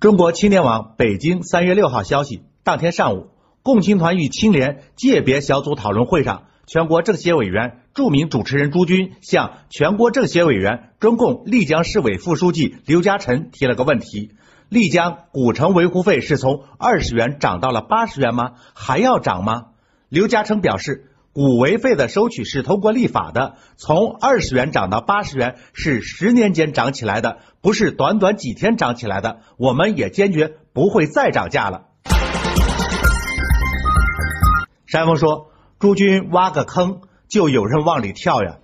中国青年网北京三月六号消息，当天上午，共青团与青联界别小组讨论会上，全国政协委员、著名主持人朱军向全国政协委员、中共丽江市委副书记刘家辰提了个问题：丽江古城维护费是从二十元涨到了八十元吗？还要涨吗？刘家辰表示。古维费的收取是通过立法的，从二十元涨到八十元是十年间涨起来的，不是短短几天涨起来的。我们也坚决不会再涨价了。山峰说：“诸君挖个坑，就有人往里跳呀。”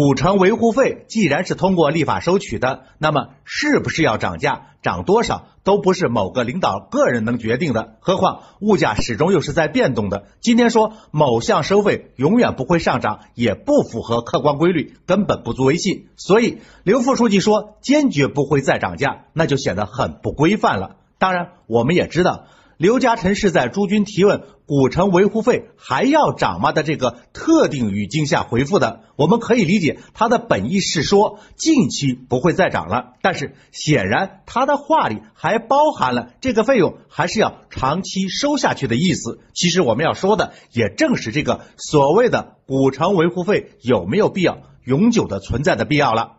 古城维护费既然是通过立法收取的，那么是不是要涨价，涨多少都不是某个领导个人能决定的。何况物价始终又是在变动的。今天说某项收费永远不会上涨，也不符合客观规律，根本不足为信。所以刘副书记说坚决不会再涨价，那就显得很不规范了。当然，我们也知道。刘嘉诚是在朱军提问“古城维护费还要涨吗”的这个特定语境下回复的，我们可以理解他的本意是说近期不会再涨了，但是显然他的话里还包含了这个费用还是要长期收下去的意思。其实我们要说的也正是这个所谓的古城维护费有没有必要永久的存在的必要了。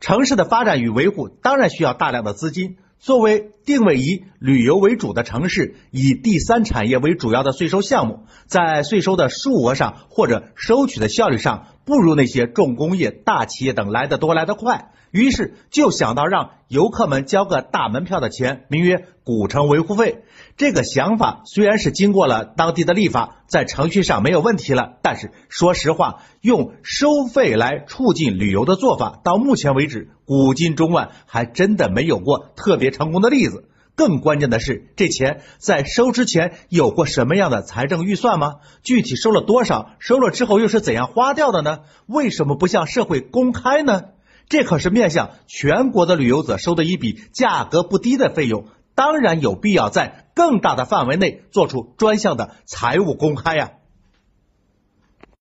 城市的发展与维护当然需要大量的资金。作为定位以旅游为主的城市，以第三产业为主要的税收项目，在税收的数额上或者收取的效率上，不如那些重工业、大企业等来得多来得快。于是就想到让游客们交个大门票的钱，名曰古城维护费。这个想法虽然是经过了当地的立法，在程序上没有问题了，但是说实话，用收费来促进旅游的做法，到目前为止，古今中外还真的没有过特别成功的例子。更关键的是，这钱在收之前有过什么样的财政预算吗？具体收了多少？收了之后又是怎样花掉的呢？为什么不向社会公开呢？这可是面向全国的旅游者收的一笔价格不低的费用，当然有必要在更大的范围内做出专项的财务公开呀。